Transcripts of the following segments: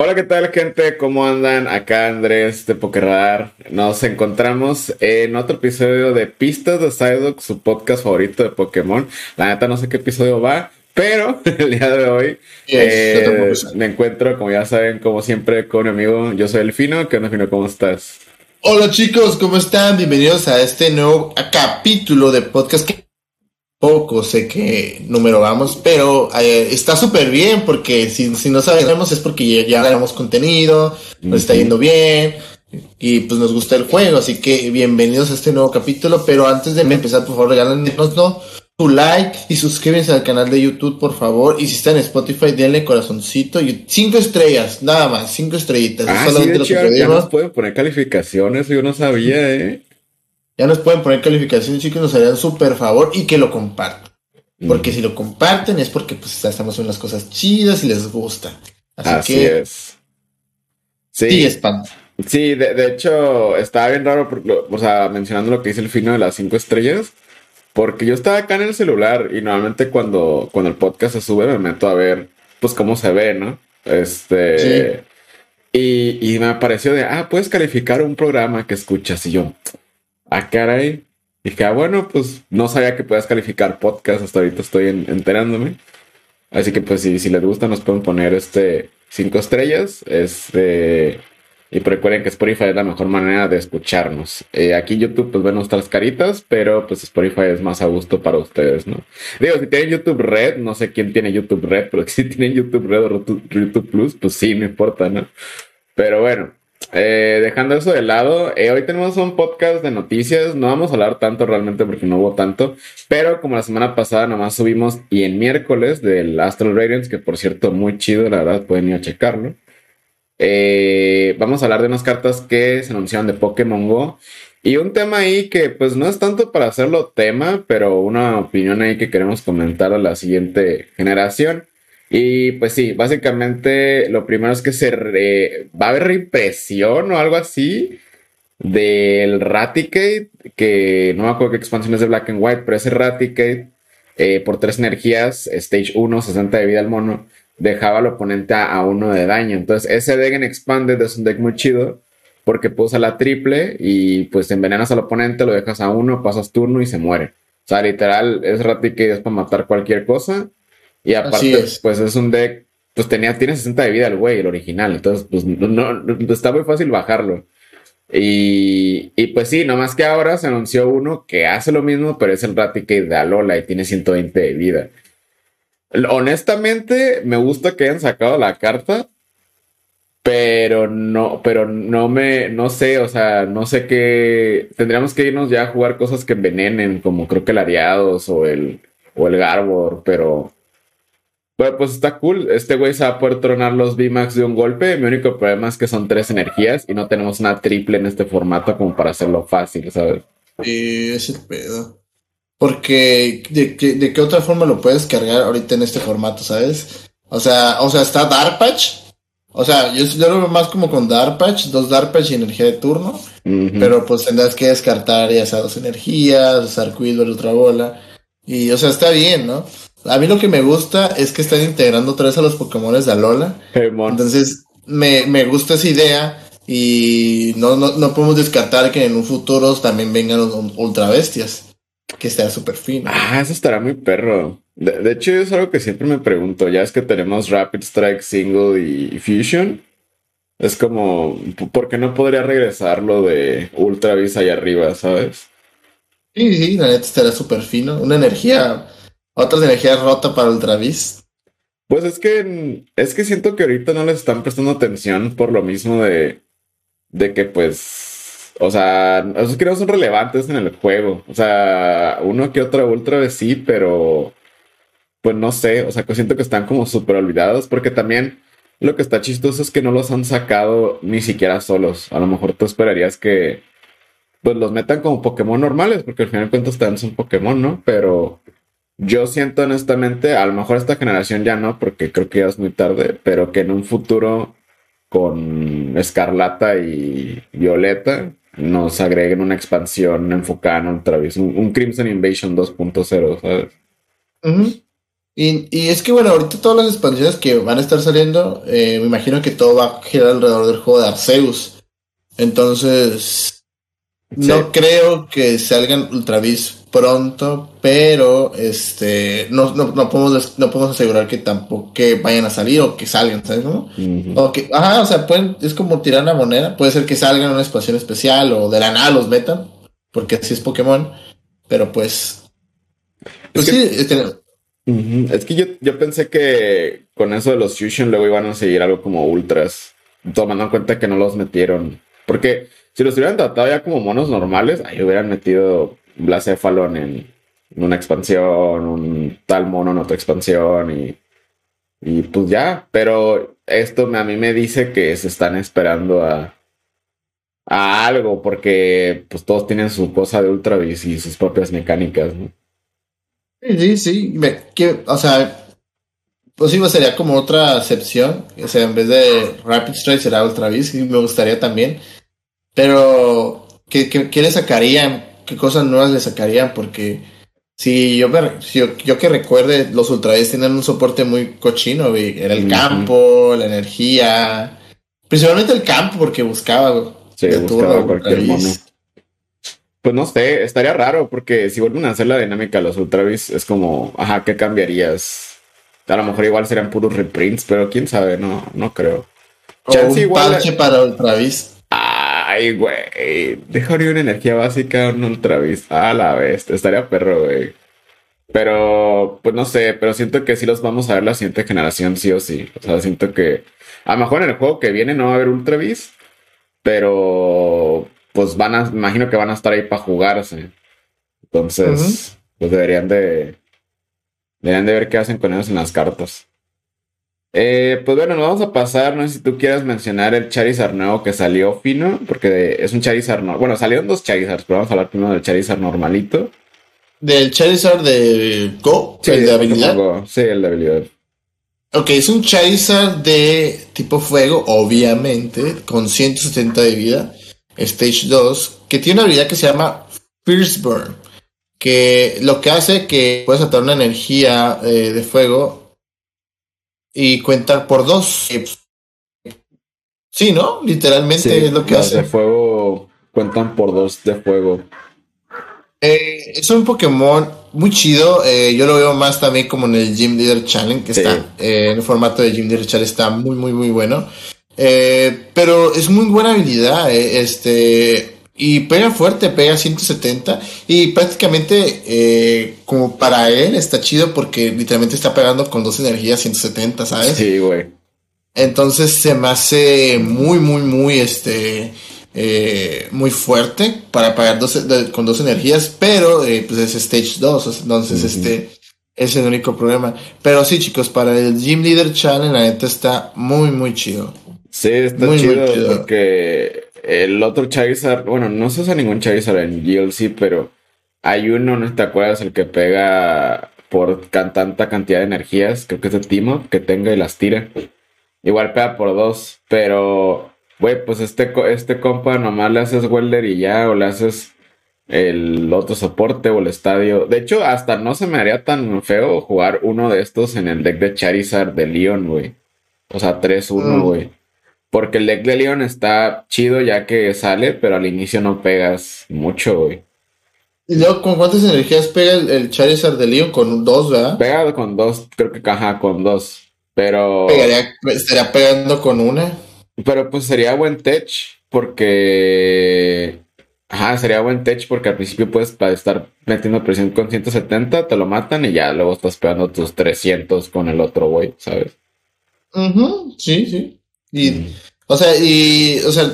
Hola, ¿qué tal, gente? ¿Cómo andan? Acá Andrés de Pokerradar. Nos encontramos en otro episodio de Pistas de Psyduck, su podcast favorito de Pokémon. La neta, no sé qué episodio va, pero el día de hoy eh, me encuentro, como ya saben, como siempre, con mi amigo. Yo soy Elfino. ¿Qué onda, Elfino? ¿Cómo estás? Hola, chicos, ¿cómo están? Bienvenidos a este nuevo capítulo de podcast que poco sé qué número vamos, pero eh, está súper bien porque si, si no sabemos es porque ya, ya contenido, nos está yendo bien y pues nos gusta el juego, así que bienvenidos a este nuevo capítulo, pero antes de empezar, por favor, regálanos ¿no? tu like y suscríbanse al canal de YouTube, por favor, y si están en Spotify, denle corazoncito y cinco estrellas, nada más, cinco estrellitas. Ah, solamente sí, de ya nos pueden poner calificaciones, yo no sabía, eh. Ya nos pueden poner calificaciones, chicos, nos harían súper favor y que lo compartan. Porque si lo comparten es porque pues estamos en las cosas chidas y les gusta. Así, que, es. Sí, sí Sí, de, hecho, estaba bien raro, o sea, mencionando lo que dice el fino de las cinco estrellas, porque yo estaba acá en el celular y normalmente cuando, cuando el podcast se sube me meto a ver, pues, cómo se ve, ¿no? Este... Y, y me pareció de, ah, puedes calificar un programa que escuchas y yo, ah, caray. Dije, ah, bueno, pues no sabía que puedas calificar podcast, hasta ahorita estoy enterándome. Así que pues si, si les gusta nos pueden poner este cinco estrellas. Este, y recuerden que Spotify es la mejor manera de escucharnos. Eh, aquí en YouTube pues ven nuestras caritas, pero pues Spotify es más a gusto para ustedes, ¿no? Digo, si tienen YouTube Red, no sé quién tiene YouTube Red, pero si tienen YouTube Red o YouTube Plus, pues sí, me importa, ¿no? Pero bueno, eh, dejando eso de lado, eh, hoy tenemos un podcast de noticias. No vamos a hablar tanto realmente porque no hubo tanto, pero como la semana pasada nomás subimos y en miércoles del Astral Radiance, que por cierto, muy chido, la verdad, pueden ir a checarlo. Eh, vamos a hablar de unas cartas que se anunciaron de Pokémon Go y un tema ahí que, pues, no es tanto para hacerlo tema, pero una opinión ahí que queremos comentar a la siguiente generación. Y pues sí, básicamente lo primero es que se va a haber reimpresión o algo así del Raticate, que no me acuerdo qué expansión es de Black and White, pero ese Raticate eh, por tres energías, Stage 1, 60 de vida al mono, dejaba al oponente a, uno de daño. Entonces ese deck en Expanded es un deck muy chido porque puso la triple y pues envenenas al oponente, lo dejas a uno, pasas turno y se muere. O sea, literal, es Raticate es para matar cualquier cosa. Y aparte, pues es un deck, pues tenía, tiene 60 de vida el güey, el original. Entonces, pues no, está muy fácil bajarlo. Y, y, pues sí, nomás que ahora se anunció uno que hace lo mismo, pero es el Raticate de Alola y tiene 120 de vida. Honestamente, me gusta que hayan sacado la carta, pero no, pero no me, no sé, o sea, no sé qué. Tendríamos que irnos ya a jugar cosas que envenenen, como creo que el Ariados o el, o el Garbor, pero bueno, pues está cool. Este güey se va a poder tronar los VMAX de un golpe. Mi único problema es que son tres energías y no tenemos una triple en este formato como para hacerlo fácil, ¿sabes? Sí, es el pedo. Porque, ¿de, ¿de qué otra forma lo puedes cargar ahorita en este formato, sabes? O sea, o sea, está Dark Patch. O sea, yo, lo veo más como con Dark Patch, dos Dark Patch y energía de turno. Pero pues tendrás que descartar ya sea dos energías, usar Quidwell, otra bola. Y, o sea, está bien, ¿no? A mí lo que me gusta es que están integrando otra vez a los Pokémon de Alola. Entonces, me, me, gusta esa idea. Y no, no, no, podemos descartar que en un futuro también vengan los ultra bestias. Que estará súper fino. Ah, eso estará muy perro. De, hecho, es algo que siempre me pregunto. Ya es que tenemos Rapid Strike, Single y Fusion. Es como, ¿por qué no podría regresar lo de Ultra Beast ahí arriba, sabes? Sí, sí, la neta estará súper fino. Una energía otras energías rota para Ultravis. Pues es que es que siento que ahorita no les están prestando atención por lo mismo de, de que pues, o sea, esos que son relevantes en el juego. O sea, uno que otro ultra sí, pero pues no sé, o sea, que siento que están como súper olvidados porque también lo que está chistoso es que no los han sacado ni siquiera solos. A lo mejor tú esperarías que pues los metan como Pokémon normales porque al final de cuentas también son Pokémon, ¿no? Pero yo siento honestamente, a lo mejor esta generación ya no, porque creo que ya es muy tarde, pero que en un futuro con Escarlata y Violeta nos agreguen una expansión enfocada en otra vez, un, Crimson Invasion 2.0, ¿sabes? Y, y, es que, bueno, ahorita todas las expansiones que van a estar saliendo, eh, me imagino que todo va a girar alrededor del juego de Arceus. Entonces, no creo que salgan Ultra pronto, pero este no, no, no, podemos no podemos asegurar que tampoco que vayan a salir o que salgan, ¿sabes cómo? O que, ajá, o sea, pueden, es como tirar una moneda, puede ser que salgan en una expansión especial o de la nada los metan, porque así es Pokémon, pero pues pues es sí, que, es que yo, yo pensé que con eso de los Fusion luego iban a seguir algo como ultras, tomando en cuenta que no los metieron, porque si los hubieran tratado ya como monos normales, ahí hubieran metido Blacéfalon en, en una expansión, un tal mono en otra expansión y, y pues ya, pero esto a mí me dice que se están esperando a, a algo porque pues todos tienen su cosa de Ultravis y sus propias mecánicas. Sí, sí, sí. o sea, pues sí, sería como otra excepción. O sea, en vez de Rapid Strike será Ultravis y me gustaría también. Pero, ¿qué, qué, le sacarían? ¿Qué cosas nuevas le sacarían? Porque si yo, yo, que recuerde, los Ultravis tienen un soporte muy cochino, Era el campo, la energía. Principalmente el campo, porque buscaba. Sí, buscaba cualquier mono. Pues no sé, estaría raro, porque si vuelven a hacer la dinámica los Ultravis, es como, ajá, ¿qué cambiarías? A lo mejor igual serían puros reprints, pero quién sabe, no, no creo. O un igual... para Ultravis. Ay, güey. Dejaría una energía básica un Ultravis. A la vez. Estaría perro, güey. Pero, pues no sé, pero siento que sí los vamos a ver la siguiente generación, sí o sí. O sea, siento que a lo mejor en el juego que viene no va a haber Ultravis, pero pues van a, imagino que van a estar ahí para jugarse. Entonces, pues deberían de, deberían de ver qué hacen con ellos en las cartas. Eh, pues bueno, nos vamos a pasar. No sé si tú quieras mencionar el Charizard nuevo que salió fino, porque es un Charizard. No bueno, salieron dos Charizards, pero vamos a hablar primero del Charizard normalito. ¿Del Charizard de Go? Sí, ¿El de habilidad? Sí, el de habilidad. Ok, es un Charizard de tipo fuego, obviamente, con 170 de vida, Stage 2, que tiene una habilidad que se llama Fierce Burn, que lo que hace que puedes atar una energía eh, de fuego y cuenta por dos. Sí, ¿no? Literalmente es lo que hace. de fuego cuentan por dos de fuego. Eh, es un Pokémon muy chido. Eh, yo lo veo más también como en el Gym Leader Challenge, que está eh, en el formato de Gym Leader Challenge, está muy, muy, muy bueno. pero es muy buena habilidad. este y pega fuerte, pega 170. Y prácticamente, eh, como para él, está chido porque literalmente está pegando con dos energías 170, ¿sabes? Sí, güey. Entonces se me hace muy, muy, muy, este, eh, muy fuerte para pagar dos, con dos energías, pero eh, pues es Stage 2, entonces este es el único problema. Pero sí, chicos, para el Gym Leader Challenge, la neta está muy, muy chido. Sí, está muy, chido, muy chido porque el otro Charizard, bueno, no se usa ningún Charizard en GLC, pero hay uno, ¿no te acuerdas? El que pega por tanta cantidad de energías, creo que es el Timo, que tenga y las tira. Igual pega por dos, pero, güey, pues este, este compa nomás le haces welder y ya, o le haces el otro soporte o el estadio. De hecho, hasta no se me haría tan feo jugar uno de estos en el deck de Charizard de Leon, güey. O sea, 3-1, mm. Porque el deck de Leon está chido ya que sale, pero al inicio no pegas mucho, güey. ¿Y luego con cuántas energías pega el, Charizard de Leon? Con dos, ¿verdad? Pega con dos, creo que caja con dos. Pero. Pegaría, estaría pegando con una. Pero pues sería buen tech, porque. Ajá, sería buen tech porque al principio puedes estar metiendo presión con 170, te lo matan y ya luego estás pegando tus 300 con el otro güey, ¿sabes? Sí, sí. Y, o sea, y, o sea,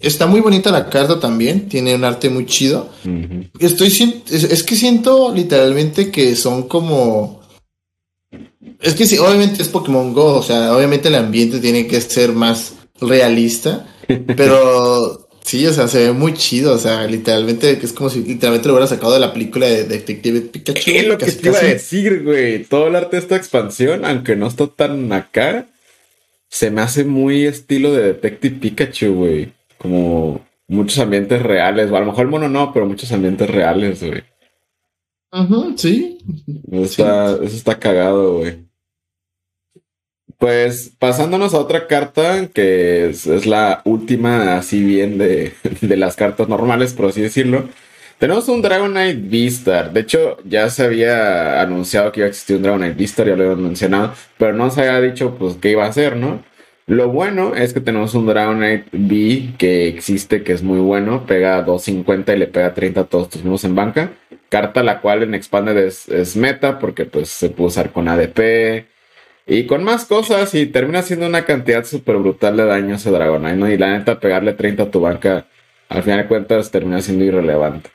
está muy bonita la carta también, tiene un arte muy chido. Estoy, es, que siento literalmente que son como... Es que sí, obviamente es Pokémon Go, o sea, obviamente el ambiente tiene que ser más realista, pero sí, o sea, se ve muy chido, o sea, literalmente es como si literalmente lo hubiera sacado de la película de Detective Pikachu. ¿Qué es lo que te iba a decir, güey? Todo el arte de esta expansión, aunque no está tan acá, se me hace muy estilo de Detective Pikachu, güey. Como muchos ambientes reales, o a lo mejor el mono no, pero muchos ambientes reales, güey. Ajá, sí. Está, Eso está cagado, güey. Pues pasándonos a otra carta, que es, es la última, así bien de, de, las cartas normales, por así decirlo. Tenemos un Dragonite Beastar. De hecho, ya se había anunciado que iba a existir un Dragonite Beastar, ya lo habían mencionado, pero no se había dicho pues qué iba a ser, ¿no? Lo bueno es que tenemos un Dragonite B que existe, que es muy bueno, pega 250 y le pega 30 a todos tus mismos en banca. Carta la cual en Expanded es, meta porque pues se puede usar con ADP, y con más cosas, y termina siendo una cantidad súper brutal de daño ese Dragonite, ¿no? Y la neta, pegarle 30 a tu banca, al final de cuentas, termina siendo irrelevante.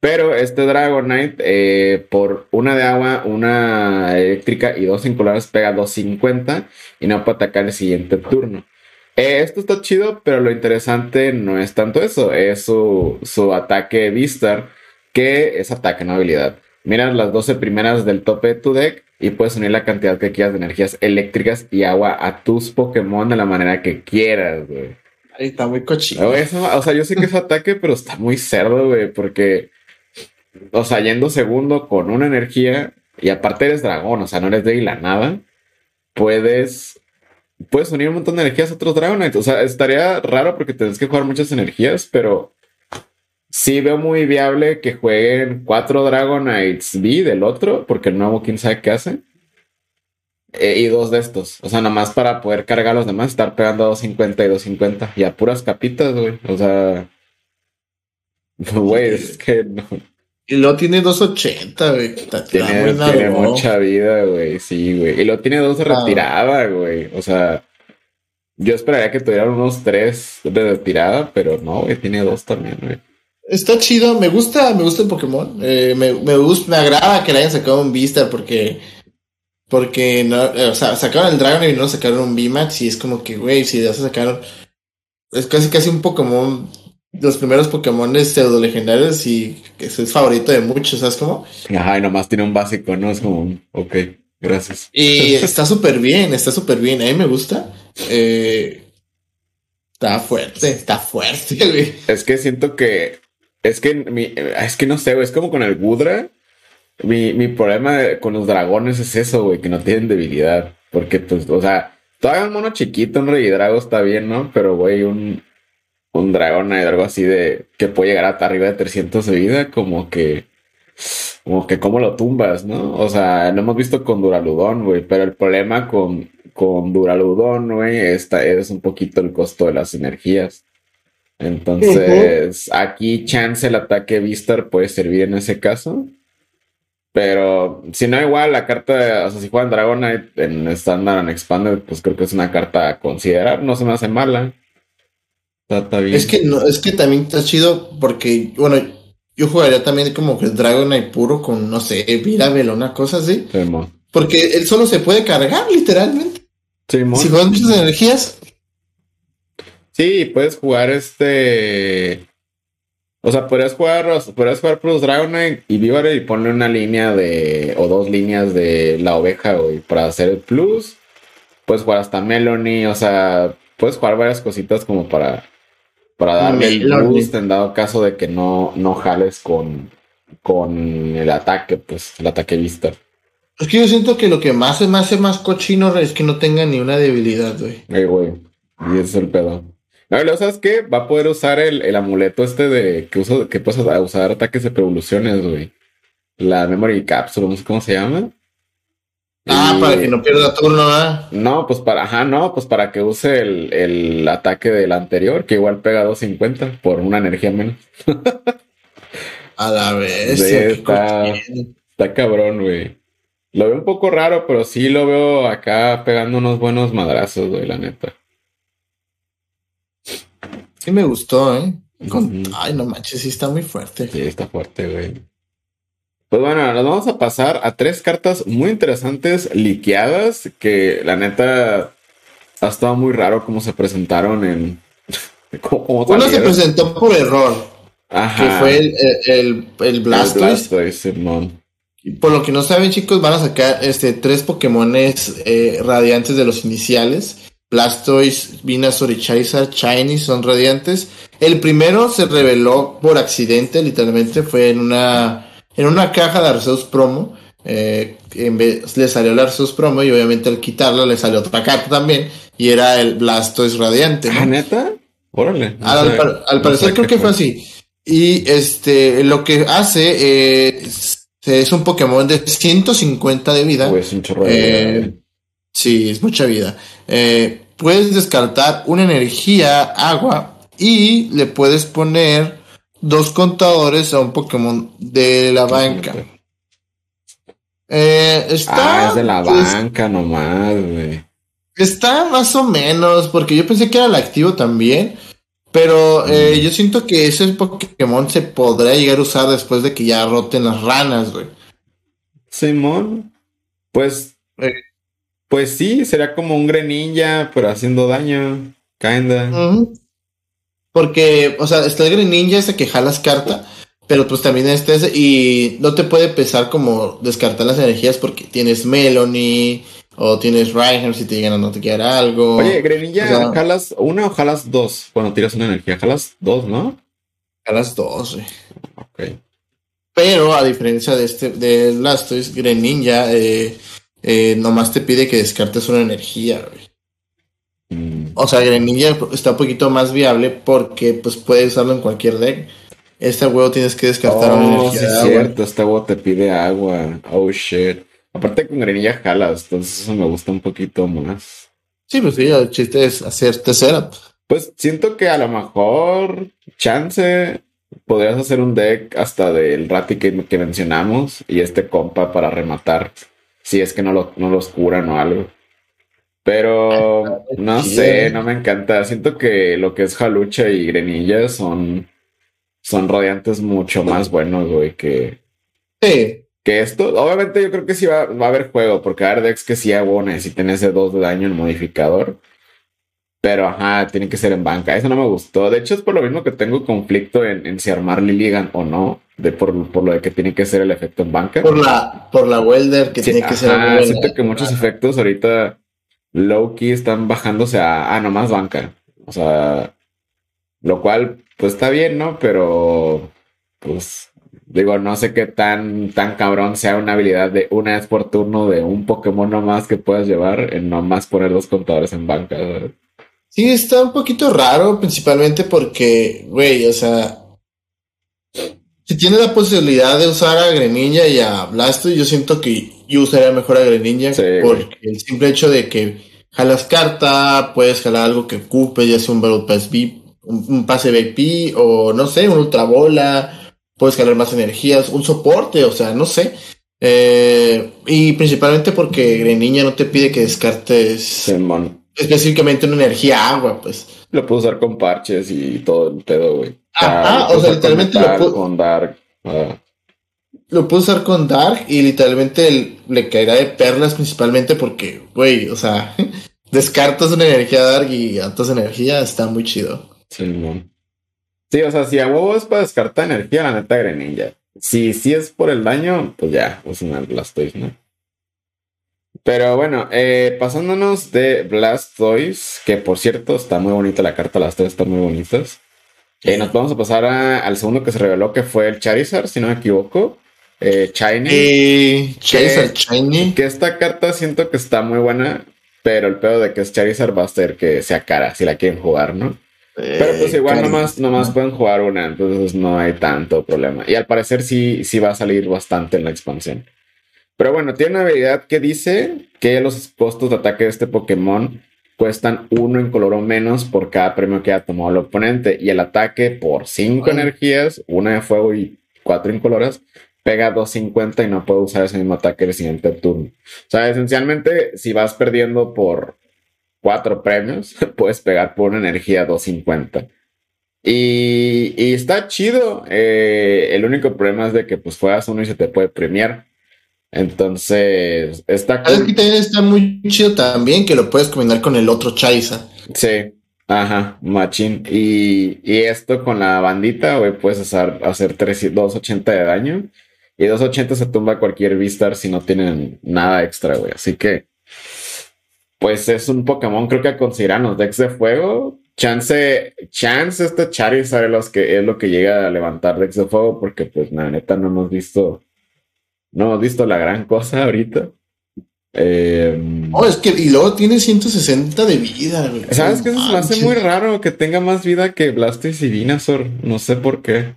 Pero este Dragonite, eh, por una de agua, una eléctrica y dos circulares, pega 250 y no puede atacar el siguiente turno. Eh, esto está chido, pero lo interesante no es tanto eso, es su, su ataque Vistar, que es ataque, no habilidad. Miras las 12 primeras del tope de tu deck y puedes unir la cantidad que quieras de energías eléctricas y agua a tus Pokémon de la manera que quieras, güey. Ahí está muy cochino. o sea, yo sé que es ataque, pero está muy cerdo, güey, porque, o sea, yendo segundo con una energía y aparte eres dragón, o sea, no eres de la nada, puedes, puedes unir un montón de energías a otros Dragonites. O sea, estaría raro porque tienes que jugar muchas energías, pero sí veo muy viable que jueguen cuatro Dragonites B del otro, porque el nuevo quién sabe qué hace. Eh, y dos de estos. O sea, nomás para poder cargar a los demás, estar pegando a 250 y 250. Y a puras capitas, güey. O sea. Güey, es que no. Y luego tiene 280, güey. Tiene, tiene mucha vida, güey. Sí, güey. Y luego tiene dos de ah. retirada, güey. O sea. Yo esperaría que tuvieran unos tres de retirada, pero no, güey. Tiene dos también, güey. Está chido, me gusta, me gusta el Pokémon. Eh, me, me, gusta, me agrada que le hayan sacado un Vista porque. Porque no, o sea, sacaron el Dragon y no sacaron un VMAX y es como que, güey, si ya se sacaron. Es casi casi un Pokémon. Los primeros Pokémon pseudo legendarios y que es favorito de muchos, ¿sabes cómo? Ajá, y nomás tiene un básico, ¿no? Es como, ok, gracias. Y está súper bien, está súper bien. A mí me gusta. Eh, está fuerte, está fuerte, güey. Es que siento que es que, mi, es que no sé, es como con el Gudra. Mi, mi problema con los dragones es eso, güey, que no tienen debilidad. Porque, pues, o sea, todavía un mono chiquito, un rey drago está bien, ¿no? Pero, güey, un, un dragón algo así de que puede llegar hasta arriba de 300 de vida, como que, como que, ¿cómo lo tumbas, no? O sea, lo hemos visto con Duraludón, güey, pero el problema con, con Duraludón, güey, esta es un poquito el costo de las energías. Entonces, aquí chance el ataque Vistar puede servir en ese caso. Pero si no, igual la carta, o sea, si juegan Dragonite en Standard and Expanded, pues creo que es una carta a considerar. No se me hace mala. Está, bien. Es que no, es que también está chido porque, bueno, yo jugaría también como que Dragonite puro con, no sé, Virabel una cosa así. porque él solo se puede cargar, literalmente. si juegan muchas energías, Sí, puedes jugar este. O sea, podrías jugar, podrías jugar Plus Dragonite y Vivare y ponerle una línea de. o dos líneas de la oveja, güey, para hacer el plus. Puedes jugar hasta Melony, o sea, puedes jugar varias cositas como para. Para darle el boost en dado caso de que no, no jales con. con el ataque, pues, el ataque vista. Es que yo siento que lo que más me hace más cochino es que no tenga ni una debilidad, güey. Ay, güey. Y ese es el pedo. No, ¿sabes qué? Va a poder usar el, el amuleto este de que, uso, que puedes usar ataques de evoluciones, güey. La Memory Capsule, no sé cómo se llama. Ah, para que no pierda turno, ¿ah? No, pues para, ajá, no, pues para que use el, el ataque del anterior, que igual pega 250 por una energía menos. a la vez. está, está cabrón, güey. Lo veo un poco raro, pero sí lo veo acá pegando unos buenos madrazos, güey, la neta. Sí me gustó, ¿eh? Ay, no manches, sí está muy fuerte. Sí, está fuerte, güey. Pues bueno, nos vamos a pasar a tres cartas muy interesantes, liqueadas, que la neta ha estado muy raro cómo se presentaron en... Uno se presentó por error. Ajá. Que fue el, el, el Blastoise. Por lo que no saben, chicos, van a sacar este tres Pokémones eh, radiantes de los iniciales. Blastoise, Venusaur y Charizard Shiny son radiantes. El primero se reveló por accidente, literalmente fue en una en una caja de Arceus Promo. Eh, en vez, le salió el Arceus Promo y obviamente al quitarlo le salió otra carta también. Y era el Blastoise Radiante. ¿no? ¿Ah, neta? Órale. al, parecer creo que fue así. Y este, lo que hace eh, es un Pokémon de 150 de vida. Pues un chorro de vida. Sí, es mucha vida. Eh, puedes descartar una energía agua y le puedes poner dos contadores a un Pokémon de la banca. Eh, está, ah, es de la banca nomás, güey. Está más o menos, porque yo pensé que era el activo también. Pero eh, mm. yo siento que ese Pokémon se podrá llegar a usar después de que ya roten las ranas, güey. Simón, pues eh, pues sí, será como un Greninja, pero haciendo daño. Kinda. Porque, o sea, está el Greninja ese que jalas carta, pero pues también este ese, y no te puede pesar como descartar las energías porque tienes Melony o tienes Reinhardt si te llegan a no te quedar algo. Oye, Greninja, jalas una o jalas dos cuando tiras una energía. Jalas dos, ¿no? Jalas dos, güey. Ok. Pero a diferencia de este, de Blastoise, Greninja, eh eh, nomás te pide que descartes una energía, mm. O sea, Greninja está un poquito más viable porque pues puedes usarlo en cualquier deck. Este huevo tienes que descartar una oh, energía. Sí, cierto, este huevo te pide agua. Oh shit. Aparte con Greninja jalas, entonces eso me gusta un poquito más. Sí, pues sí, el chiste es hacerte setup. Pues siento que a lo mejor, chance, podrías hacer un deck hasta del Rati que, que mencionamos y este compa para rematar si es que no, lo, no los curan o algo. Pero no sé, no me encanta. Siento que lo que es Jalucha y Grenilla son, son radiantes mucho más buenos, güey, que, sí. que esto. Obviamente yo creo que sí va, va a haber juego, porque Ardex que sí hago necesitan ese 2 de daño en modificador. Pero ajá, tiene que ser en banca. Eso no me gustó. De hecho, es por lo mismo que tengo conflicto en, si armar Lilligan o no. De por, lo de que tiene que ser el efecto en banca. Por la, por la welder que tiene que ser en Siento que muchos efectos ahorita low key están bajándose a nomás banca. O sea, lo cual, pues está bien, ¿no? Pero, pues, digo, no sé qué tan, tan cabrón sea una habilidad de una vez por turno de un Pokémon nomás que puedas llevar en nomás poner dos contadores en banca. Sí, está un poquito raro, principalmente porque, güey, o sea, si tienes la posibilidad de usar a Greninja y a Blastoise, yo siento que yo usaría mejor a Greninja porque el simple hecho de que jalas carta, puedes jalar algo que ocupe, ya sea un Battle Pass VIP, un, pase VIP o no sé, un Ultra Bola, puedes jalar más energías, un soporte, o sea, no sé. Eh, y principalmente porque Greninja no te pide que descartes específicamente una energía agua, pues. Lo puedo usar con parches y todo el pedo, güey. Ah, o sea, literalmente lo puedo. Con Dark. Ah. Lo puedo usar con Dark y literalmente le caerá de perlas principalmente porque, güey, o sea, descartas una energía Dark y altas energía, está muy chido. Sí. Sí, o sea, si a huevo es para descartar energía, la neta Greninja. Si, si es por el daño, pues ya, pues una Blastoise, ¿no? Pero bueno, eh, pasándonos de Blastoise, que por cierto está muy bonita la carta, las tres están muy bonitas. Eh, nos vamos a pasar al segundo que se reveló, que fue el Charizard, si no me equivoco. Eh, Shiny. Eh, Charizard Shiny. Que esta carta siento que está muy buena, pero el pedo de que es Charizard va a ser que sea cara si la quieren jugar, ¿no? pero pues igual nomás, nomás pueden jugar una, entonces no hay tanto problema. Y al parecer sí, sí va a salir bastante en la expansión. Pero bueno, tiene una habilidad que dice que los costos de ataque de este Pokémon cuestan uno en color o menos por cada premio que ha tomado el oponente. Y el ataque por cinco energías, una de fuego y cuatro incoloras, pega 250 y no puede usar ese mismo ataque el siguiente turno. O sea, esencialmente, si vas perdiendo por cuatro premios, puedes pegar por una energía 250. Y, y está chido. Eh, el único problema es de que pues juegas uno y se te puede premiar. Entonces, está cool. que también está muy chido también que lo puedes combinar con el otro Chaisa. Sí, ajá, machín. Y, y esto con la bandita, güey, puedes hacer, hacer 280 de daño. Y 280 se tumba cualquier Vistar si no tienen nada extra, güey. Así que, pues es un Pokémon, creo que a considerar los decks de fuego. Chance, chance este Charizard es, los que, es lo que llega a levantar decks de fuego, porque pues la neta no hemos visto no hemos visto la gran cosa ahorita. Eh, Oh, es que, y luego tiene 160 de vida, güey. ¿Sabes qué? Eso se me hace muy raro que tenga más vida que Blastoise y Venusaur. No sé por qué.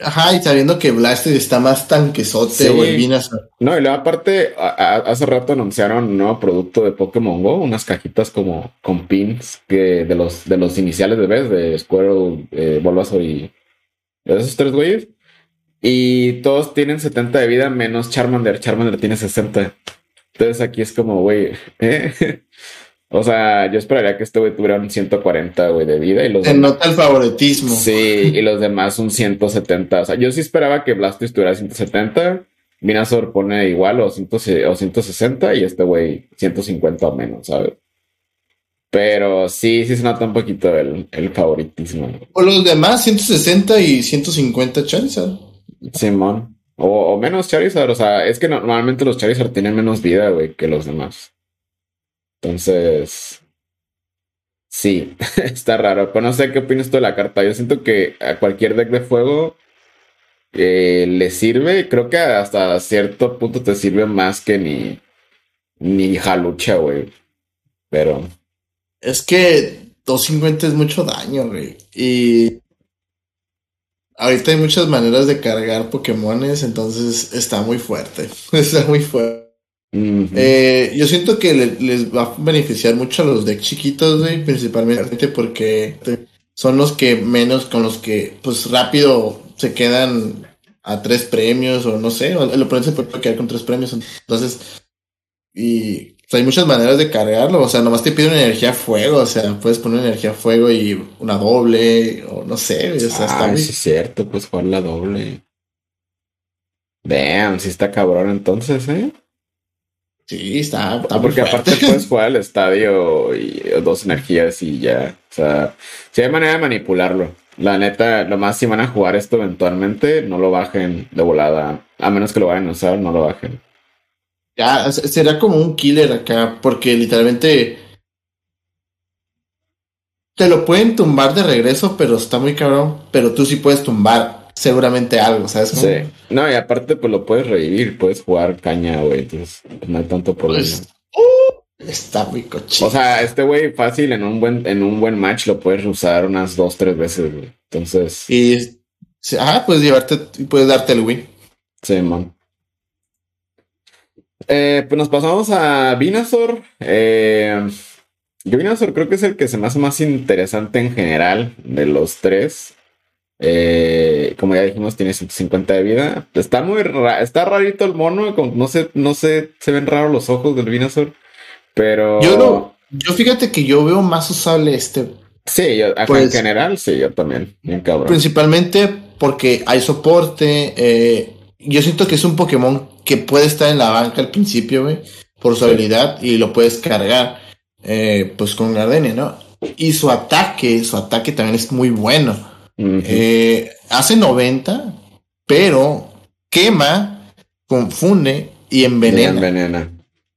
Ajá, y sabiendo que Blastoise está más tanquesote, Sí. güey, Venusaur. No, y luego aparte, a- a- hace rato anunciaron un nuevo producto de Pokémon Go, unas cajitas como con pins que de los de los iniciales de vez, de Squirtle, eh, Bulbasaur y de esos tres güeyes. Y todos tienen 70 de vida menos Charmander. Charmander tiene 60. Entonces aquí es como, güey, ¿eh? O sea, yo esperaría que este güey tuviera un 140, güey, de vida y los Se demás- nota el favoritismo. Sí, y los demás un 170. O sea, yo sí esperaba que Blastoise tuviera 170. Venusaur pone igual o, 100 o 160 y este güey 150 o menos, ¿sabes? Pero sí, sí se nota un poquito el, el favoritismo. O los demás, 160 y 150 Charizard. Simón. O, o menos Charizard. O sea, es que normalmente los Charizard tienen menos vida, güey, que los demás. Entonces. Sí, está raro. Pero no sé qué opinas tú de la carta. Yo siento que a cualquier deck de fuego eh, le sirve. Creo que hasta cierto punto te sirve más que ni, ni Jalucha, güey. Pero. Es que 250 es mucho daño, güey. Y ahorita hay muchas maneras de cargar Pokémones, entonces está muy fuerte. Está muy fuerte. Eh, yo siento que le- les va a beneficiar mucho a los decks chiquitos, güey, principalmente porque son los que menos con los que, pues rápido se quedan a tres premios o no sé, o el oponente se puede quedar con tres premios. Entonces, y pues, hay muchas maneras de cargarlo, o sea, nomás te pide una energía fuego, o sea, puedes poner energía fuego y una doble, o no sé, o sea, Ah, sí es cierto, pues jugar la doble. Damn, sí está cabrón entonces, ¿eh? Sí, está, está porque aparte puedes jugar al estadio y dos energías y ya. O sea, si hay manera de manipularlo. La neta, lo más si van a jugar esto eventualmente, no lo bajen de volada. A menos que lo vayan a usar, no lo bajen. Ya, será como un killer acá, porque literalmente te lo pueden tumbar de regreso, pero está muy cabrón. Pero tú sí puedes tumbar seguramente algo, ¿sabes? cómo? Sí. No, y aparte, pues lo puedes revivir, puedes jugar caña, güey. Entonces, no hay tanto problema. Pues, uh, está muy cochino. O sea, este güey fácil en un buen, en un buen match lo puedes usar unas dos, tres veces, güey. Entonces, y ah, puedes llevarte, puedes darte el win. Sí, man. Eh, pues nos pasamos a. Eh, yo Venusaur creo que es el que se me hace más interesante en general de los tres. Eh, como ya dijimos, tiene 150 de vida. Está muy ra- está rarito el mono. como no sé, no sé, se ven raros los ojos del Venusaur. Pero Yo no, yo fíjate que yo veo más usable este, sí, yo- ajá, Pues- en general, sí, yo también. Bien cabrón. principalmente porque hay soporte. eh, yo siento que es un Pokémon que puede estar en la banca al principio, güey, por su Sí. habilidad y lo puedes cargar, eh, pues con Gardenia, ¿no? Y su ataque, su ataque también es muy bueno. Eh, hace 90, pero quema, confunde y envenena. envenena.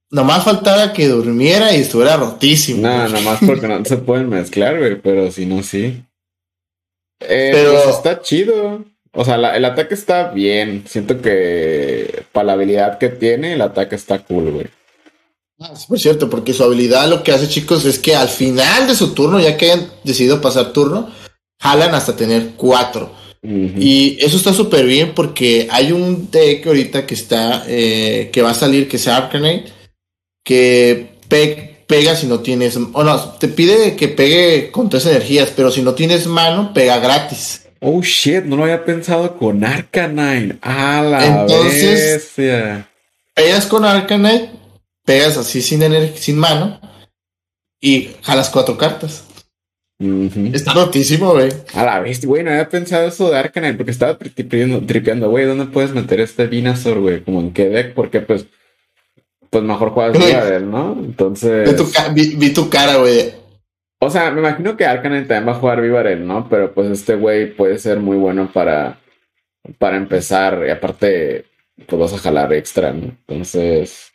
Nomás faltaba que durmiera y estuviera rotísimo. No, nomás porque no se pueden mezclar, güey, pero si no, sí. Eh, Pero- pues está chido. O sea, la- el ataque está bien. Siento que para la habilidad que tiene, el ataque está cool, güey. Ah, sí, por cierto, porque su habilidad lo que hace, chicos, es que al final de su turno, ya que hayan decidido pasar turno, jalan hasta tener cuatro. Y eso está súper bien porque hay un deck ahorita que está, eh, que va a salir, que sea Arcanite, que pe- pega si no tienes, o no, te pide que pegue con tres energías, pero si no tienes mano, pega gratis. Oh shit, no lo había pensado con Arcanine. A la Entonces- bestia. Pegas con Arcanite, pegas así sin, sin mano y jalas cuatro cartas. Está rotísimo, güey. A la bestia, güey, no había pensado eso de Arcanine porque estaba tri- tripeando, tripeando, güey, ¿dónde puedes meter este Venusaur, güey? Como en qué deck, porque pues, pues mejor juegas. Nidavel, ¿no? Entonces. Vi tu, vi- vi tu cara, güey. O sea, me imagino que Arcanine también va a jugar Vivarel, ¿no? Pero pues este güey puede ser muy bueno para, para empezar. Y aparte, pues vas a jalar extra, ¿no? Entonces,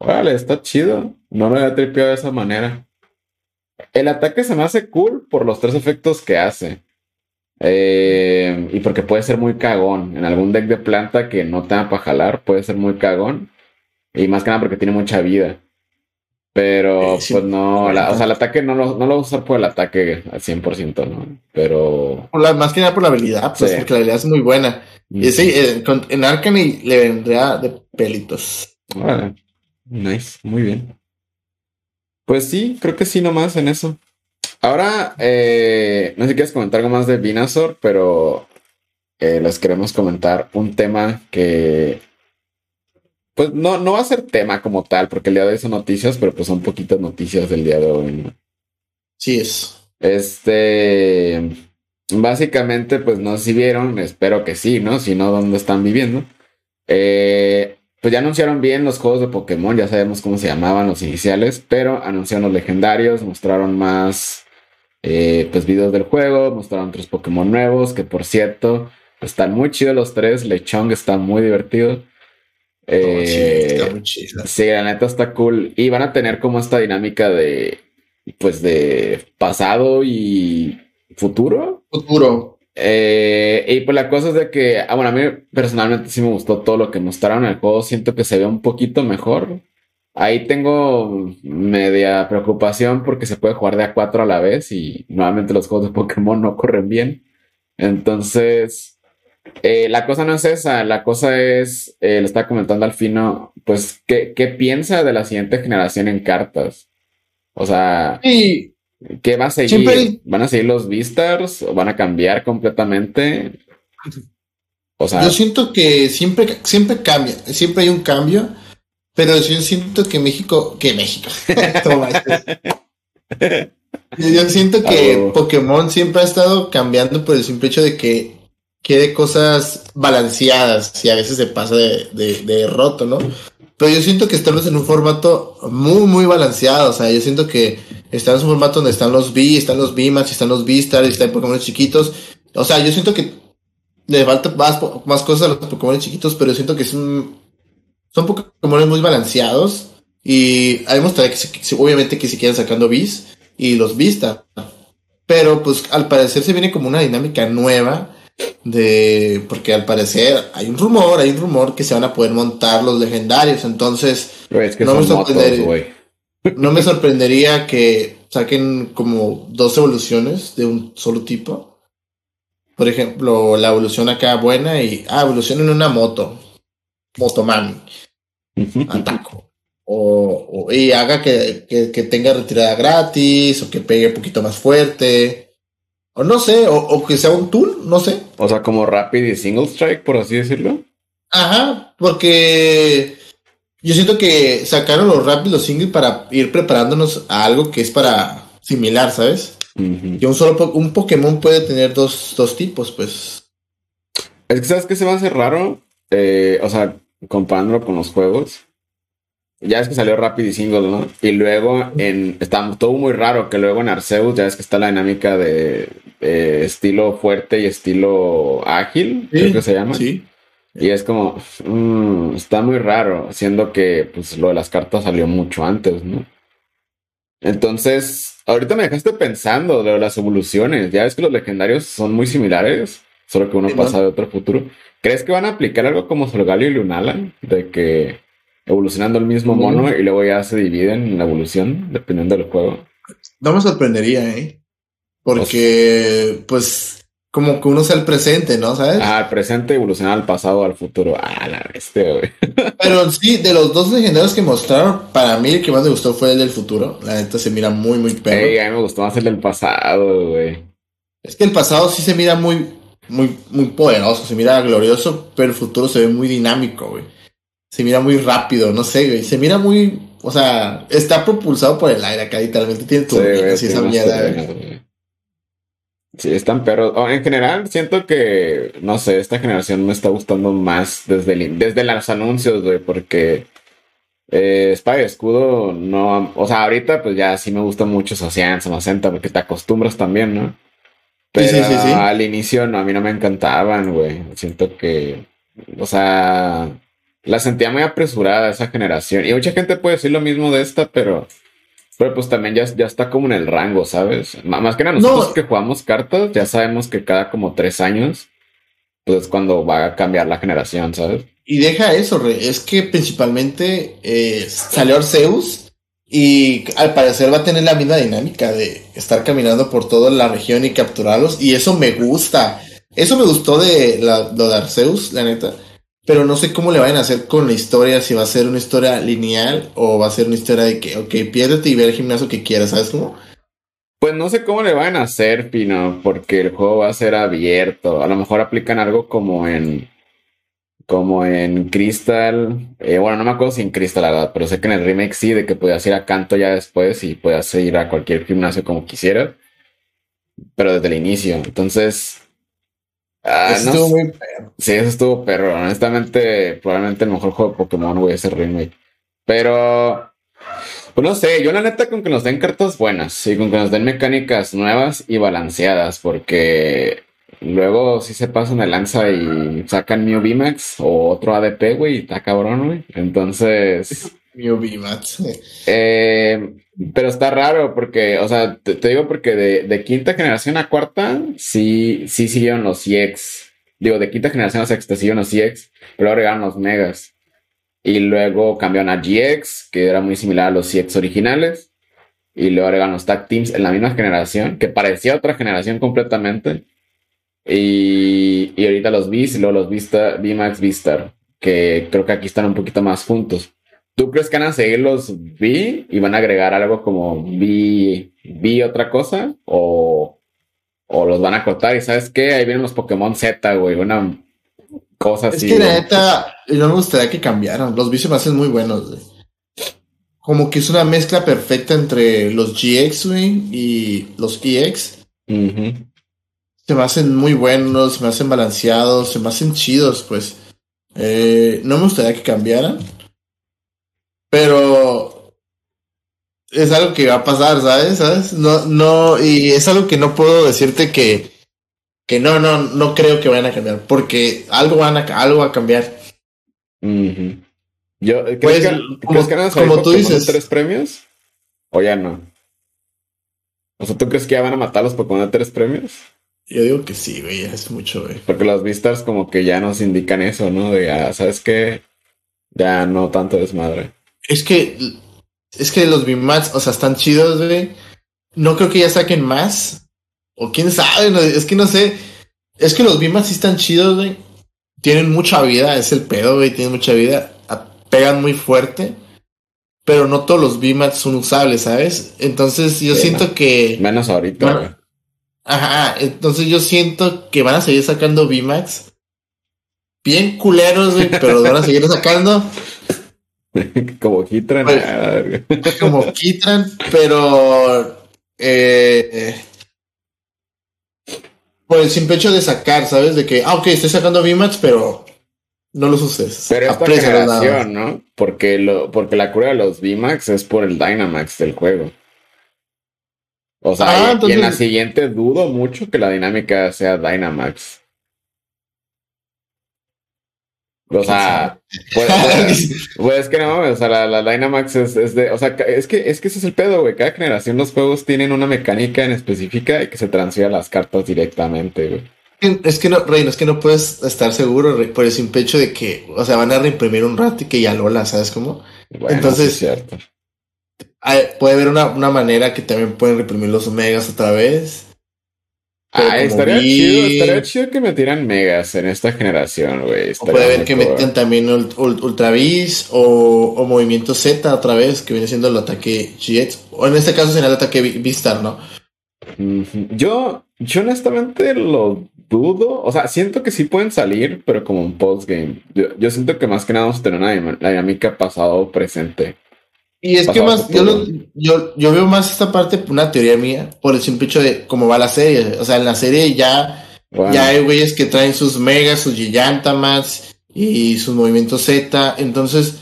órale, está chido. No lo había tripeado de esa manera. El ataque se me hace cool por los tres efectos que hace. Eh, y porque puede ser muy cagón. En algún deck de planta que no tenga para jalar, puede ser muy cagón. Y más que nada porque tiene mucha vida. Pero, pues no, o sea, el ataque no lo, no lo voy a usar por el ataque al 100%, ¿no? Pero. más que nada por la habilidad, pues, porque la habilidad es muy buena. Y sí, eh, en Arcane le vendría de pelitos. Vale. Nice, muy bien. Pues sí, creo que sí, nomás en eso. Ahora, eh, no sé si quieres comentar algo más de Vinazor, pero eh, les queremos comentar un tema que, pues no, no va a ser tema como tal, porque el día de hoy son noticias, pero pues son poquitas noticias del día de hoy. Sí es. Este, básicamente, pues no sé si vieron, espero que sí, ¿no? Si no, ¿dónde están viviendo? Eh, pues ya anunciaron bien los juegos de Pokémon, ya sabemos cómo se llamaban los iniciales, pero anunciaron los legendarios, mostraron más eh, pues videos del juego, mostraron tres Pokémon nuevos, que por cierto, están muy chidos los tres, Lechong está muy divertido. Eh, sí, está muy chido. Sí, la neta está cool. Y van a tener como esta dinámica de, pues de pasado y futuro. Futuro. Eh, y pues la cosa es de que, ah, bueno, a mí personalmente sí me gustó todo lo que mostraron en el juego. Siento que se ve un poquito mejor. Ahí tengo media preocupación porque se puede jugar de a cuatro a la vez y nuevamente los juegos de Pokémon no corren bien. Entonces, eh, la cosa no es esa, la cosa es, eh, le estaba comentando al fino, pues, ¿qué, ¿qué, piensa de la siguiente generación en cartas? O sea, sí. ¿Qué va a seguir? ¿Van a seguir los Vistars o van a cambiar completamente? O sea, yo siento que siempre, siempre cambia, siempre hay un cambio, pero yo siento que México, que México. yo siento que Pokémon siempre ha estado cambiando por el simple hecho de que quiere cosas balanceadas y a veces se pasa de, de, de roto, ¿no? Pero yo siento que estamos en un formato muy, muy balanceado. O sea, yo siento que estamos en un formato donde están los B, están los B-Max, están los V-Stars, están Pokémon chiquitos. O sea, yo siento que le falta más, más cosas a los Pokémon chiquitos, pero yo siento que son, son Pokémon muy balanceados. Y hay mostrar que, obviamente que se quedan sacando Bs y los Vista. Pero pues al parecer se viene como una dinámica nueva de porque al parecer hay un rumor, hay un rumor que se van a poder montar los legendarios, entonces no, me sorprendería, no me sorprendería que saquen como dos evoluciones de un solo tipo. Por ejemplo, la evolución acá buena y ah, evolución en una moto, Motomami, ataco. O, y haga que, que tenga retirada gratis o que pegue un poquito más fuerte o no sé, o, que sea un tool, no sé. O sea, como Rapid y Single Strike, por así decirlo. Ajá, porque yo siento que sacaron los Rapid y los Single para ir preparándonos a algo que es para similar, ¿sabes? Que un solo un Pokémon puede tener dos, dos tipos, pues. Es que sabes que se va a hacer raro. Eh, o sea, comparándolo con los juegos ya es que salió Rapid y Single, ¿no? Y luego en. Está todo muy raro que luego en Arceus ya es que está la dinámica de, estilo fuerte y estilo ágil, creo que se llama. Sí. Y es como. Mm, está muy raro, siendo que pues lo de las cartas salió mucho antes, ¿no? Entonces, ahorita me dejaste pensando de las evoluciones. Ya ves que los legendarios son muy similares, solo que uno pasa de otro futuro. ¿Crees que van a aplicar algo como Solgalio y Lunalan? De que evolucionando el mismo mono y luego ya se dividen en la evolución, dependiendo del juego. No me sorprendería, ¿eh? Porque, pues, como que uno sea el presente, ¿no? ¿Sabes? Ah, el presente evolucionar al pasado, al futuro. Ah, la bestia, güey. Pero sí, de los dos legendarios que mostraron, para mí el que más me gustó fue el del futuro. La neta se mira muy, muy perro. a mí me gustó más el del pasado, güey. Es que el pasado sí se mira muy, muy, muy poderoso, se mira glorioso, pero el futuro se ve muy dinámico, güey se mira muy rápido, no sé, güey. Se mira muy. O sea, está propulsado por el aire acá, literalmente tiene tu sí, esa mierda. Sí, están perros. en general, siento que, no sé, esta generación me está gustando más desde, desde los anuncios, güey, porque eh, Spy Escudo no. O sea, ahorita, pues ya sí me gusta mucho Socian, Samacenta, porque te acostumbras también, ¿no? Pero sí, sí, sí, al inicio, no, a mí no me encantaban, güey. Siento que. O sea la sentía muy apresurada esa generación. Y mucha gente puede decir lo mismo de esta, pero Pero pues también ya, ya está como en el rango, ¿sabes? Más que nada nosotros que jugamos cartas, ya sabemos que cada como tres años, pues es cuando va a cambiar la generación, ¿sabes? Y deja eso, Rey. Es que principalmente eh, salió Arceus y al parecer va a tener la misma dinámica de estar caminando por toda la región y capturarlos. Y eso me gusta. Eso me gustó de la, lo de Arceus, la neta. Pero no sé cómo le vayan a hacer con la historia, si va a ser una historia lineal o va a ser una historia de que, ok, piérdete y ve el gimnasio que quieras, ¿sabes cómo? Pues no sé cómo le van a hacer, Pino, porque el juego va a ser abierto. A lo mejor aplican algo como en como en Crystal, eh, bueno, no me acuerdo si en Crystal, la verdad, pero sé que en el remake sí, de que podías ir a Canto ya después y podías ir a cualquier gimnasio como quisieras, pero desde el inicio. Entonces, ah, eso estuvo muy perro. Sí, eso estuvo perro. Honestamente, probablemente el mejor juego de Pokémon, güey, ese remake. Pero, pues no sé, yo la neta con que nos den cartas buenas y con que nos den mecánicas nuevas y balanceadas, porque Luego sí se pasan de lanza y sacan Mew VMAX o otro ADP, güey, y está cabrón, güey. Entonces. VMAX. Eh, pero está raro porque, o sea, te, digo porque de, quinta generación a cuarta, sí, sí siguieron los CX. Digo, de quinta generación a sexta siguieron los CX, pero agregaron los Megas. Y luego cambiaron a GX, que era muy similar a los CX originales. Y luego agregaron los Tag Teams en la misma generación, que parecía otra generación completamente. Y, y ahorita los Beast y luego los Vista, VMAX Vistar, que creo que aquí están un poquito más juntos. ¿Tú crees que van a seguir los V y van a agregar algo como V otra cosa? ¿O, o los van a cortar? Y sabes qué? Ahí vienen los Pokémon Z, güey, una cosa así. Es que la neta, yo me gustaría que cambiaran. Los V se me hacen muy buenos, güey. Como que es una mezcla perfecta entre los GX, güey, y los EX se me hacen muy buenos, se me hacen balanceados, se me hacen chidos, pues. Eh, no me gustaría que cambiaran. Pero es algo que va a pasar, ¿sabes? ¿Sabes? No, no, y es algo que no puedo decirte que, que no, no, no creo que vayan a cambiar, porque algo van a, algo va a cambiar. Yo, ¿crees pues, que, como, ¿crees que como tú dices, tres premios? ¿O ya no? O sea, ¿tú crees que ya van a matarlos por poner tres premios? Yo digo que sí, güey, es mucho, güey. Porque las vistas como que ya nos indican eso, ¿no? De, ah, ¿sabes qué? Ya no tanto desmadre. Es que, es que los Bimats, o sea, están chidos, güey. No creo que ya saquen más. O quién sabe, es que no sé. Es que los Bimats sí están chidos, güey. Tienen mucha vida, es el pedo, güey, tienen mucha vida. Pegan muy fuerte. Pero no todos los Bimats son usables, ¿sabes? Entonces yo siento que... Menos ahorita, güey. Ajá, entonces yo siento que van a seguir sacando VMAX. Bien culeros, güey, pero van a seguir sacando. como Kitran. Pues, como Kitran, pero. Eh, por el simple hecho de sacar, ¿sabes? De que, ah, ok, estoy sacando VMAX, pero no los uses. Pero esta generación, ¿no? Porque, lo, porque la cura de los VMAX es por el Dynamax del juego. O sea, ah, y, en la siguiente dudo mucho que la dinámica sea Dynamax. O sea, pues, pues, pues, es que no o sea, la, Dynamax es, de, o sea, es que, es que ese es el pedo, güey. Cada generación los juegos tienen una mecánica en específica y que se transfiere las cartas directamente, güey. Es que no, Reino, es que no puedes estar seguro por el simple hecho de que, o sea, van a reimprimir un rato y que ya Lola, ¿sabes cómo? Entonces, es cierto puede haber una, manera que también pueden reprimir los megas otra vez. Ah, estaría chido, estaría chido que metieran megas en esta generación, güey. puede haber que metan también Ultra Beast o, Movimiento Z otra vez, que viene siendo el ataque GX. O en este caso sería el ataque Vistar, ¿no? Yo, yo honestamente lo dudo. O sea, siento que sí pueden salir, pero como un postgame. Yo, yo siento que más que nada vamos a tener una dinámica pasado-presente. Y es que más, yo, yo, yo, veo más esta parte, una teoría mía, por el simple hecho de cómo va la serie. O sea, en la serie ya, ya hay güeyes que traen sus megas, sus gigantamas y sus movimientos Z. Entonces,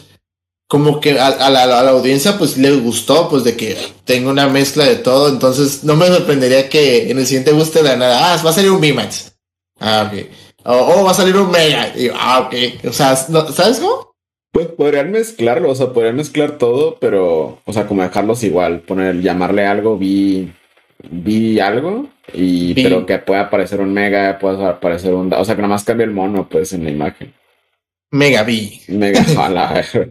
como que a, la, a, la, audiencia pues le gustó, pues de que tenga una mezcla de todo. Entonces, no me sorprendería que en el siguiente guste de nada. Ah, va a salir un VMAX. Ah, ok. O, va a salir un Mega. Y, ah, ok. O sea, ¿sabes cómo? Pues podrían mezclarlo, o sea, podrían mezclar todo, pero, o sea, como dejarlos igual, poner, llamarle algo, vi, vi algo, y, Vi. pero que pueda aparecer un mega, pueda aparecer un, o sea, que nada más cambie el mono, pues, en la imagen. Mega B. Mega, a la verga.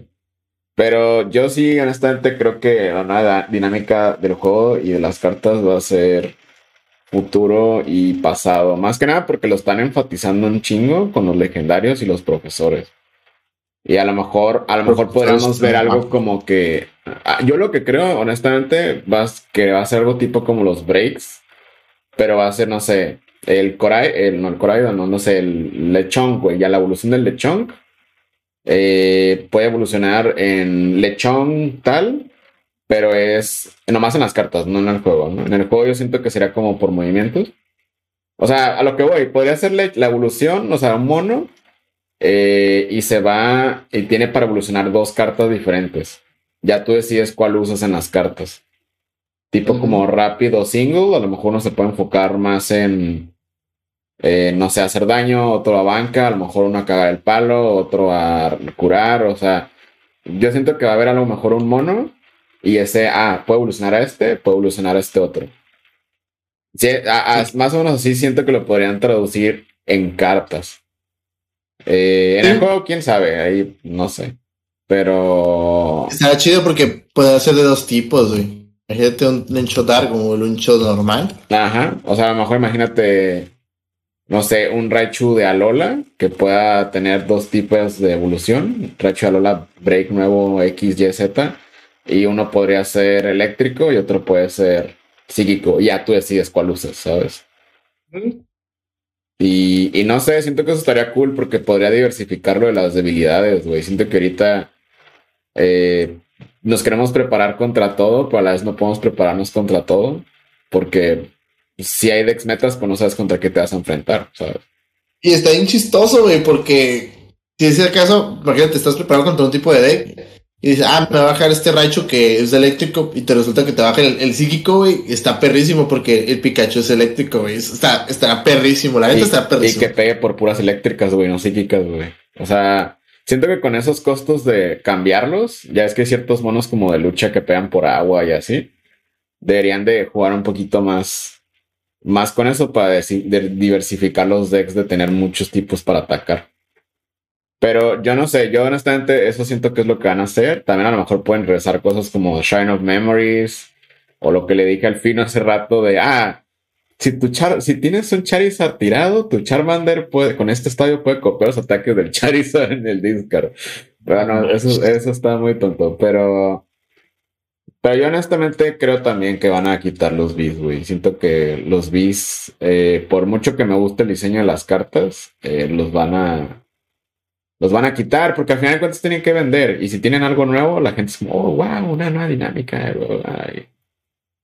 Pero yo sí, honestamente, creo que la nueva dinámica del juego y de las cartas va a ser futuro y pasado. Más que nada porque lo están enfatizando un chingo con los legendarios y los profesores. Y a lo mejor, a lo mejor podríamos ver algo como que. ah, Yo lo que creo, honestamente, va, a- que va a ser algo tipo como los breaks. Pero va a ser, no sé, el Korai, el, no el Korai, no, no sé, el Lechonk, güey. Ya la evolución del Lechonk eh, puede evolucionar en lechón tal, pero es nomás en las cartas, no en el juego, ¿no? En el juego yo siento que sería como por movimientos. O sea, a lo que voy, podría ser la evolución, o sea, un mono, eh, y se va, y tiene para evolucionar dos cartas diferentes. Ya tú decides cuál usas en las cartas. Tipo como rápido single, a lo mejor uno se puede enfocar más en, eh, no sé, hacer daño, otro a banca, a lo mejor uno a cagar el palo, otro a curar, o sea, yo siento que va a haber a lo mejor un mono y ese, ah, puede evolucionar a este, puede evolucionar a este otro. Sí, a- a- Más o menos así siento que lo podrían traducir en cartas. Eh, en el juego, quién sabe, ahí no sé. Pero Está chido porque puede ser de dos tipos, güey. Imagínate un luncho dark como el luncho normal. Ajá, o sea, a lo mejor imagínate, no sé, un Raichu de Alola que pueda tener dos tipos de evolución, Raichu de Alola Break nuevo X, Y, Z, y uno podría ser eléctrico y otro puede ser psíquico, y ya tú decides cuál usas, ¿sabes? Y, no sé, siento que eso estaría cool porque podría diversificarlo de las debilidades, güey. Siento que ahorita eh, nos queremos preparar contra todo, pero a la vez no podemos prepararnos contra todo porque si hay dex metas, pues no sabes contra qué te vas a enfrentar, ¿sabes? Y está bien chistoso, güey, porque si es el caso, imagínate, estás preparado contra un tipo de deck y dices, ah, me va a bajar este Raichu que es eléctrico y te resulta que te baja el, el psíquico, güey. Está perrísimo porque el Pikachu es eléctrico, güey. Está, estará perrísimo, la neta Y, está y perrísimo. que pegue por puras eléctricas, güey, no psíquicas, güey. O sea, siento que con esos costos de cambiarlos, ya es que hay ciertos monos como de lucha que pegan por agua y así, deberían de jugar un poquito más, más con eso para desi- de diversificar los decks, de tener muchos tipos para atacar. Pero yo no sé, yo honestamente eso siento que es lo que van a hacer. También a lo mejor pueden regresar cosas como Shine of Memories o lo que le dije al fin hace rato de, ah, si tu char si tienes un Charizard tirado, tu Charmander puede, con este estadio puede copiar los ataques del Charizard en el discard. Bueno, eso, eso está muy tonto, pero. Pero yo honestamente creo también que van a quitar los bis, güey. Siento que los bis, eh, por mucho que me guste el diseño de las cartas, eh, los van a. Los van a quitar porque al final de cuentas tienen que vender. Y si tienen algo nuevo, la gente es como, oh, wow, una nueva dinámica. bla, bla, y-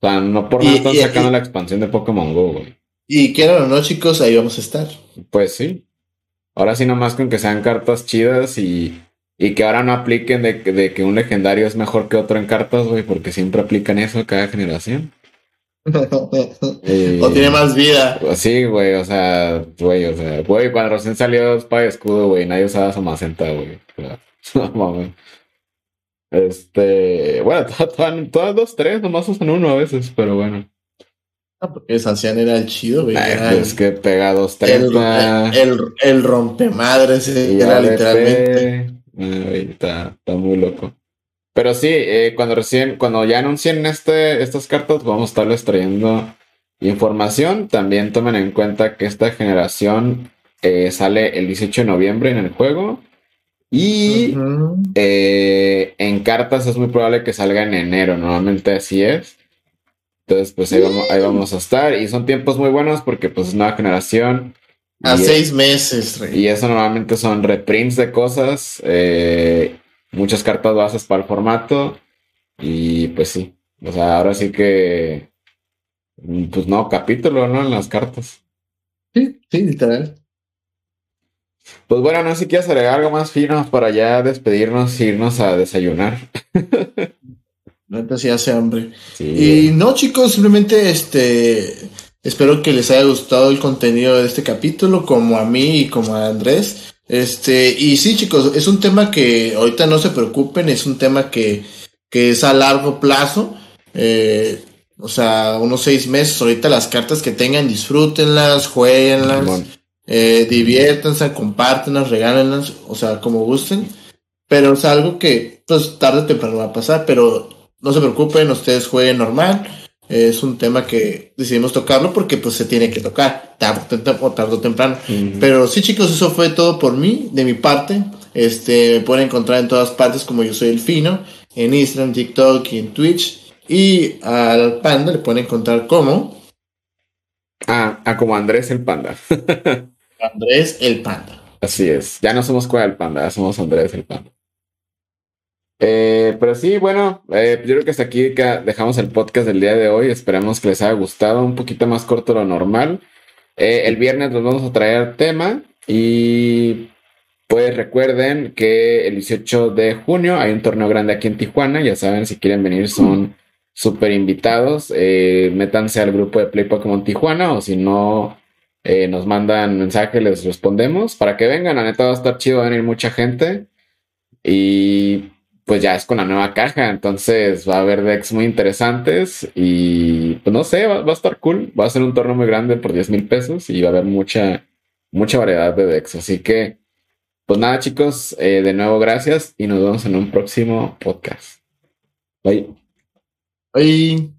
O sea, no por nada están sacando y- la expansión de Pokémon Go, güey. Y quieran o no, chicos, ahí vamos a estar. Pues sí. Ahora sí, nomás con que sean cartas chidas y, y que ahora no apliquen de, que- de que un legendario es mejor que otro en cartas, güey, porque siempre aplican eso cada generación. Eh, o tiene más vida. Sí, güey, o sea, güey, o sea, güey, cuando recién salió Espada y Escudo, güey, nadie usaba Somacenta, güey. O sea, no mames. Este, bueno, to- to- todas dos, tres, nomás usan uno a veces, pero bueno. Ah, Porque Sancian era el chido, güey. Ay, Era el, que pega dos, el, treinta. el, el rompemadres, era literalmente. güey, está, está muy loco. Pero sí, eh, cuando recién, cuando ya anuncien este, estas cartas, vamos a estarles trayendo información. También tomen en cuenta que esta generación eh, sale el 18 de noviembre en el juego. Y Ujú. eh, en cartas es muy probable que salga en enero. Normalmente así es. Entonces, pues ahí vamos, ahí vamos a estar. Y son tiempos muy buenos porque pues es nueva generación. A seis meses, rey. y eso normalmente son reprints de cosas, eh, muchas cartas bases para el formato. Y pues sí, o sea, ahora sí que, pues no, capítulo, ¿no? En las cartas. Sí, sí, literal. Pues bueno, no sé si quieres agregar algo más fino para ya despedirnos e irnos a desayunar. Neta sí hace hambre. Sí. Y no, chicos, simplemente este espero que les haya gustado el contenido de este capítulo, como a mí y como a Andrés. Este, y sí, chicos, es un tema que ahorita no se preocupen, es un tema que, que es a largo plazo. Eh, o sea, unos seis meses. Ahorita las cartas que tengan, disfrútenlas, jueguenlas, eh, diviértanse, compártenlas, regálenlas, o sea, como gusten. Pero es algo que, pues, tarde o temprano va a pasar, pero no se preocupen, ustedes jueguen normal. Es un tema que decidimos tocarlo porque pues se tiene que tocar, tarde o tarde o temprano. Pero sí, chicos, eso fue todo por mí, de mi parte. Este, me pueden encontrar en todas partes como yo soy el fino, en Instagram, TikTok y en Twitch. Y al panda le pueden encontrar como. Ah, ah como Andrés el panda. Andrés el panda. Así es. Ya no somos cuál el panda, ya somos Andrés el panda. Eh, pero sí, bueno, eh, yo creo que hasta aquí dejamos el podcast del día de hoy. Esperamos que les haya gustado, un poquito más corto de lo normal. Eh, el viernes nos vamos a traer tema y pues recuerden que el 18 de junio hay un torneo grande aquí en Tijuana. Ya saben, si quieren venir son súper invitados. métanse al grupo de Play Pokémon Tijuana o si no, nos mandan mensaje, les respondemos para que vengan. La neta va a estar chido, va a venir mucha gente. Y pues ya es con la nueva caja, entonces va a haber decks muy interesantes y pues no sé, va, a estar cool, va a ser un torneo muy grande por 10 mil pesos y va a haber mucha, mucha variedad de decks, así que pues nada chicos, eh, de nuevo gracias y nos vemos en un próximo podcast. Bye. Bye.